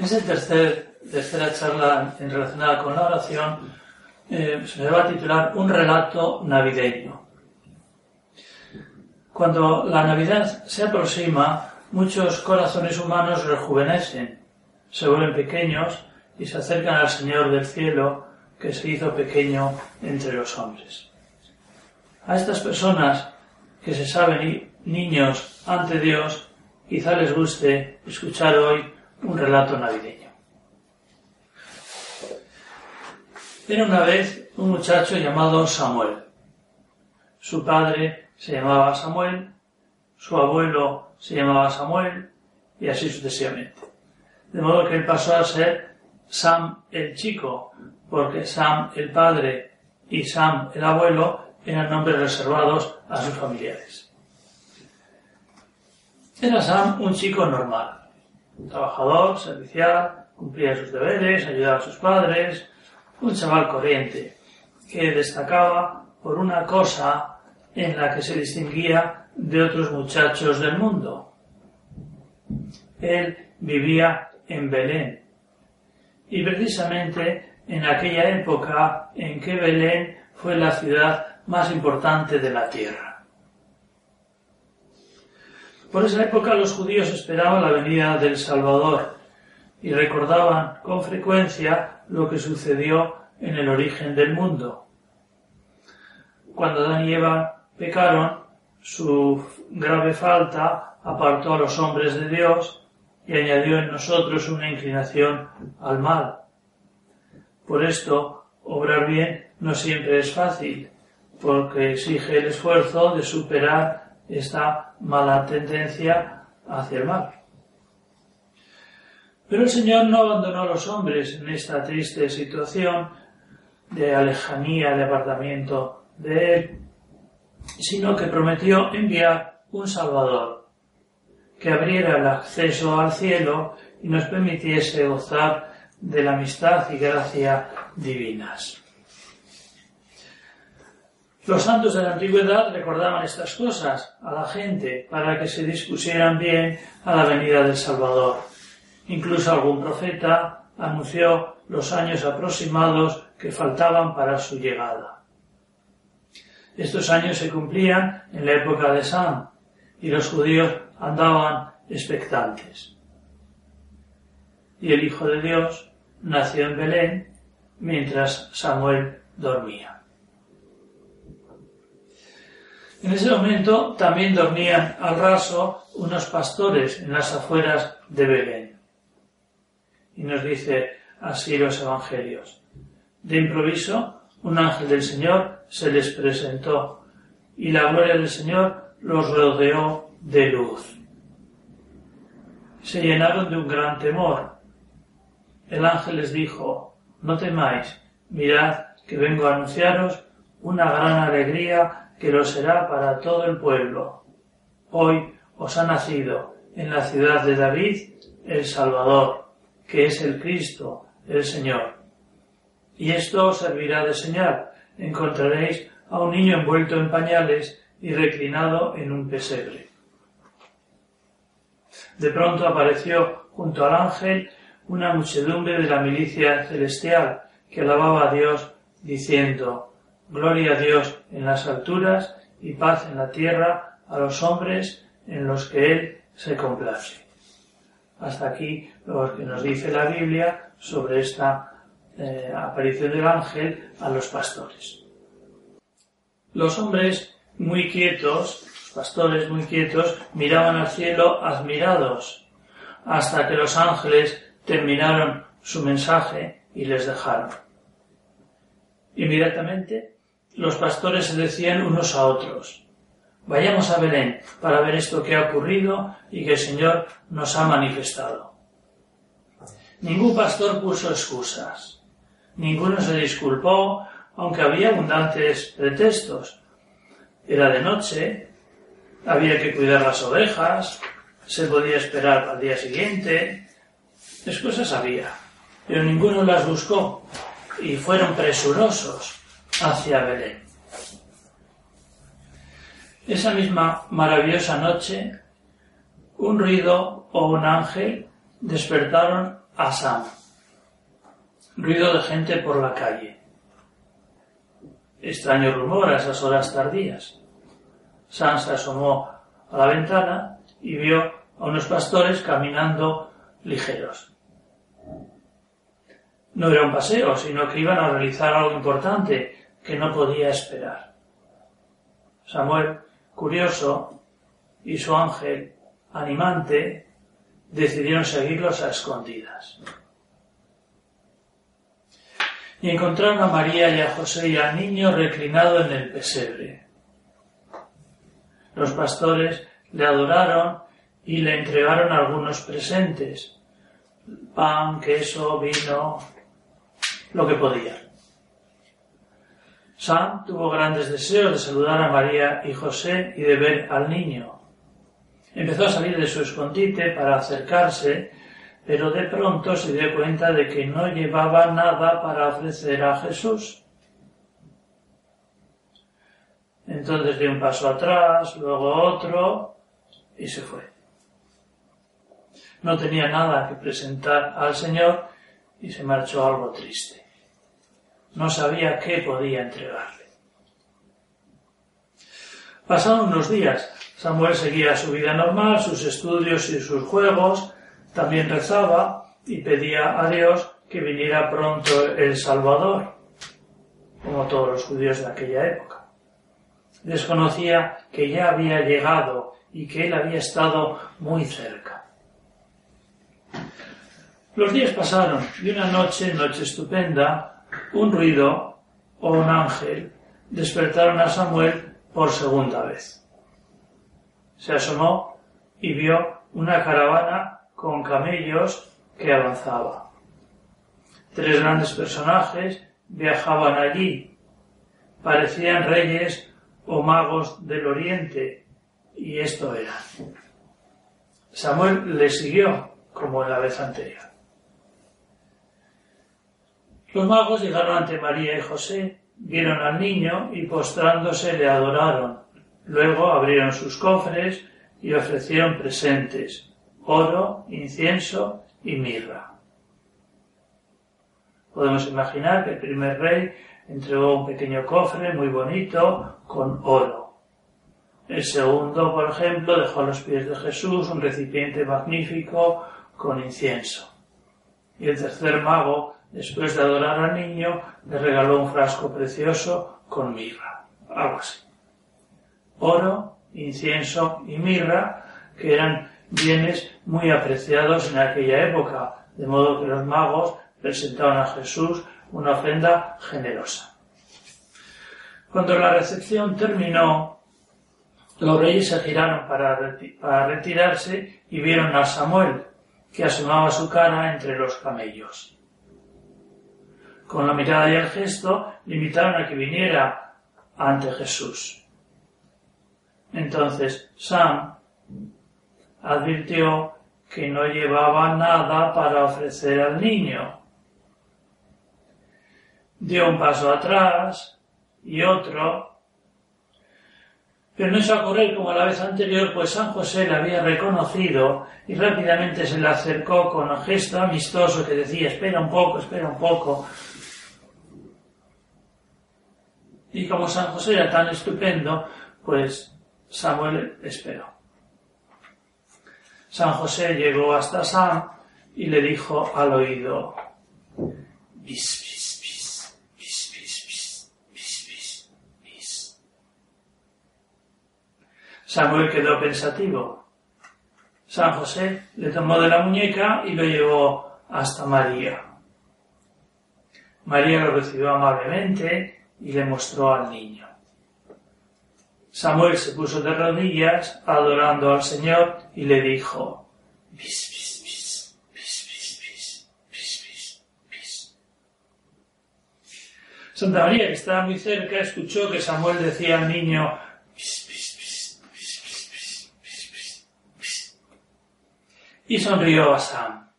Esta tercer, tercera charla relacionada con la oración eh, se va a titular Un relato navideño. Cuando la Navidad se aproxima, muchos corazones humanos rejuvenecen, se vuelven pequeños y se acercan al Señor del cielo que se hizo pequeño entre los hombres. A estas personas que se saben niños ante Dios, quizá les guste escuchar hoy un relato navideño. Era una vez un muchacho llamado Samuel. Su padre se llamaba Samuel, su abuelo se llamaba Samuel y así sucesivamente. De modo que él pasó a ser Sam el chico, porque Sam el padre y Sam el abuelo eran nombres reservados a sus familiares. Era Sam un chico normal, trabajador, servicial, cumplía sus deberes, ayudaba a sus padres, un chaval corriente, que destacaba por una cosa en la que se distinguía de otros muchachos del mundo. Él vivía en Belén. Y precisamente en aquella época en que Belén fue la ciudad más importante de la tierra. Por esa época los judíos esperaban la venida del Salvador y recordaban con frecuencia lo que sucedió en el origen del mundo. Cuando Adán y Eva pecaron, su grave falta apartó a los hombres de Dios y añadió en nosotros una inclinación al mal. Por esto, obrar bien no siempre es fácil, porque exige el esfuerzo de superar esta mala tendencia hacia el mal. Pero el Señor no abandonó a los hombres en esta triste situación de alejanía, de apartamiento de Él, sino que prometió enviar un Salvador que abriera el acceso al cielo y nos permitiese gozar de la amistad y gracia divinas. Los santos de la antigüedad recordaban estas cosas a la gente para que se dispusieran bien a la venida del Salvador. Incluso algún profeta anunció los años aproximados que faltaban para su llegada. Estos años se cumplían en la época de Sam y los judíos andaban expectantes. Y el Hijo de Dios nació en Belén mientras Samuel dormía. En ese momento también dormían al raso unos pastores en las afueras de Belén. Y nos dice así los evangelios. De improviso, un ángel del Señor se les presentó y la gloria del Señor los rodeó de luz. Se llenaron de un gran temor. El ángel les dijo, no temáis, mirad que vengo a anunciaros una gran alegría que lo será para todo el pueblo. Hoy os ha nacido en la ciudad de David el Salvador, que es el Cristo, el Señor. Y esto os servirá de señal. Encontraréis a un niño envuelto en pañales y reclinado en un pesebre. De pronto apareció junto al ángel una muchedumbre de la milicia celestial que alababa a Dios diciendo, Gloria a Dios en las alturas y paz en la tierra a los hombres en los que Él se complace. Hasta aquí lo que nos dice la Biblia sobre esta eh, aparición del ángel a los pastores. Los hombres muy quietos, los pastores muy quietos, miraban al cielo admirados hasta que los ángeles terminaron su mensaje y les dejaron. Inmediatamente los pastores se decían unos a otros, vayamos a Belén para ver esto que ha ocurrido y que el Señor nos ha manifestado. Ningún pastor puso excusas, ninguno se disculpó, aunque había abundantes pretextos. Era de noche, había que cuidar las ovejas, se podía esperar al día siguiente, excusas había, pero ninguno las buscó y fueron presurosos hacia Belén. Esa misma maravillosa noche, un ruido o un ángel despertaron a Sam. Ruido de gente por la calle. Extraño rumor a esas horas tardías. Sam se asomó a la ventana y vio a unos pastores caminando ligeros. No era un paseo, sino que iban a realizar algo importante que no podía esperar. Samuel, curioso, y su ángel, animante, decidieron seguirlos a escondidas. Y encontraron a María y a José y al niño reclinado en el pesebre. Los pastores le adoraron y le entregaron algunos presentes, pan, queso, vino, lo que podían. Sam tuvo grandes deseos de saludar a María y José y de ver al niño. Empezó a salir de su escondite para acercarse, pero de pronto se dio cuenta de que no llevaba nada para ofrecer a Jesús. Entonces dio un paso atrás, luego otro y se fue. No tenía nada que presentar al Señor y se marchó algo triste. No sabía qué podía entregarle. Pasaron unos días Samuel seguía su vida normal, sus estudios y sus juegos, también rezaba y pedía a Dios que viniera pronto el Salvador, como todos los judíos de aquella época. Desconocía que ya había llegado y que él había estado muy cerca. Los días pasaron y una noche, noche estupenda, un ruido o un ángel despertaron a Samuel por segunda vez se asomó y vio una caravana con camellos que avanzaba. Tres grandes personajes viajaban allí. Parecían reyes o magos del oriente, y esto era. Samuel le siguió, como en la vez anterior. Los magos llegaron ante María y José, vieron al niño y postrándose le adoraron. Luego abrieron sus cofres y ofrecieron presentes, oro, incienso y mirra. Podemos imaginar que el primer rey entregó un pequeño cofre muy bonito con oro. El segundo, por ejemplo, dejó a los pies de Jesús un recipiente magnífico con incienso. Y el tercer mago, después de adorar al niño, le regaló un frasco precioso con mirra. Algo así oro, incienso y mirra, que eran bienes muy apreciados en aquella época, de modo que los magos presentaban a Jesús una ofrenda generosa. Cuando la recepción terminó, los reyes se giraron para, para retirarse y vieron a Samuel, que asomaba su cara entre los camellos. Con la mirada y el gesto le invitaron a que viniera ante Jesús. Entonces Sam advirtió que no llevaba nada para ofrecer al niño. Dio un paso atrás y otro, pero no a correr como la vez anterior, pues San José le había reconocido y rápidamente se le acercó con un gesto amistoso que decía, espera un poco, espera un poco. Y como San José era tan estupendo, pues Samuel esperó. San José llegó hasta Sam y le dijo al oído. Samuel quedó pensativo. San José le tomó de la muñeca y lo llevó hasta María. María lo recibió amablemente y le mostró al niño. Samuel se puso de rodillas adorando al Señor y le dijo, bis, bis, bis, bis, bis, bis, bis, bis, bis. Santa María, que estaba muy cerca, escuchó que Samuel decía al niño, bis, bis, bis, bis, bis, bis, bis, bis, bis. Y sonrió a Sam.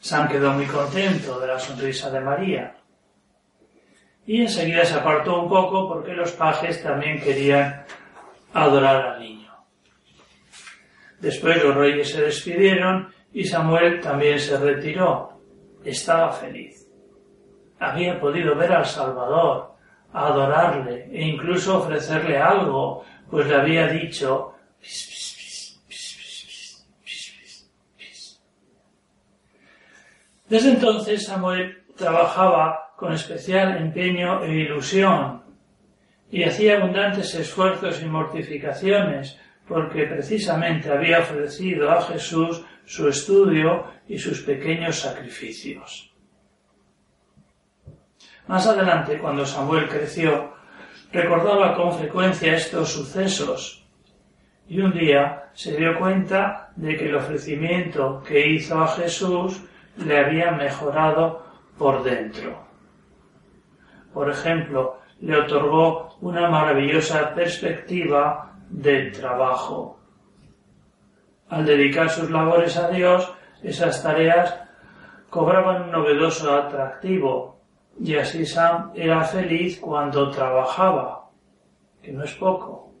Sam quedó muy contento de la sonrisa de María y enseguida se apartó un poco porque los pajes también querían adorar al niño. Después los reyes se despidieron y Samuel también se retiró. Estaba feliz. Había podido ver al Salvador, adorarle e incluso ofrecerle algo, pues le había dicho Desde entonces Samuel trabajaba con especial empeño e ilusión, y hacía abundantes esfuerzos y mortificaciones, porque precisamente había ofrecido a Jesús su estudio y sus pequeños sacrificios. Más adelante, cuando Samuel creció, recordaba con frecuencia estos sucesos y un día se dio cuenta de que el ofrecimiento que hizo a Jesús le había mejorado por dentro. Por ejemplo, le otorgó una maravillosa perspectiva del trabajo. Al dedicar sus labores a Dios, esas tareas cobraban un novedoso atractivo, y así Sam era feliz cuando trabajaba, que no es poco.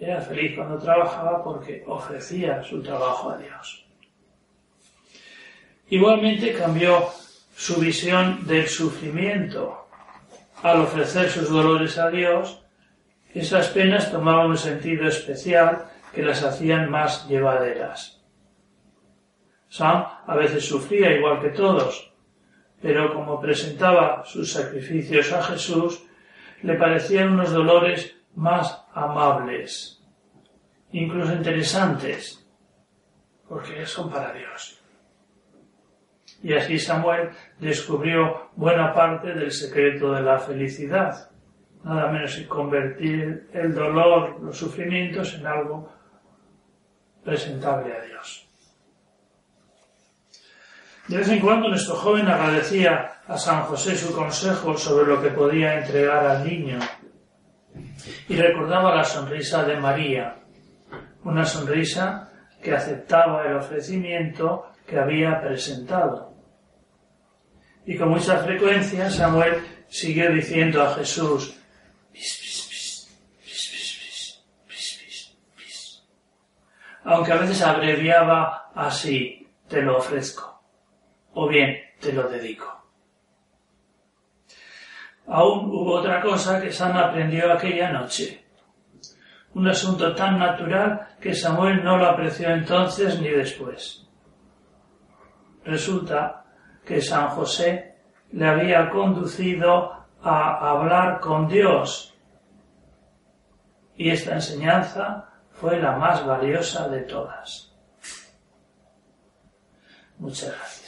Era feliz cuando trabajaba porque ofrecía su trabajo a Dios. Igualmente cambió su visión del sufrimiento al ofrecer sus dolores a Dios, esas penas tomaban un sentido especial que las hacían más llevaderas. Sam a veces sufría igual que todos, pero como presentaba sus sacrificios a Jesús, le parecían unos dolores más amables, incluso interesantes, porque son para Dios. Y así Samuel descubrió buena parte del secreto de la felicidad, nada menos que convertir el dolor, los sufrimientos en algo presentable a Dios. De vez en cuando nuestro joven agradecía a San José su consejo sobre lo que podía entregar al niño y recordaba la sonrisa de María, una sonrisa que aceptaba el ofrecimiento que había presentado y con mucha frecuencia Samuel siguió diciendo a Jesús, aunque a veces abreviaba así, te lo ofrezco, o bien te lo dedico. Aún hubo otra cosa que Sam aprendió aquella noche. Un asunto tan natural que Samuel no lo apreció entonces ni después. Resulta que San José le había conducido a hablar con Dios. Y esta enseñanza fue la más valiosa de todas. Muchas gracias.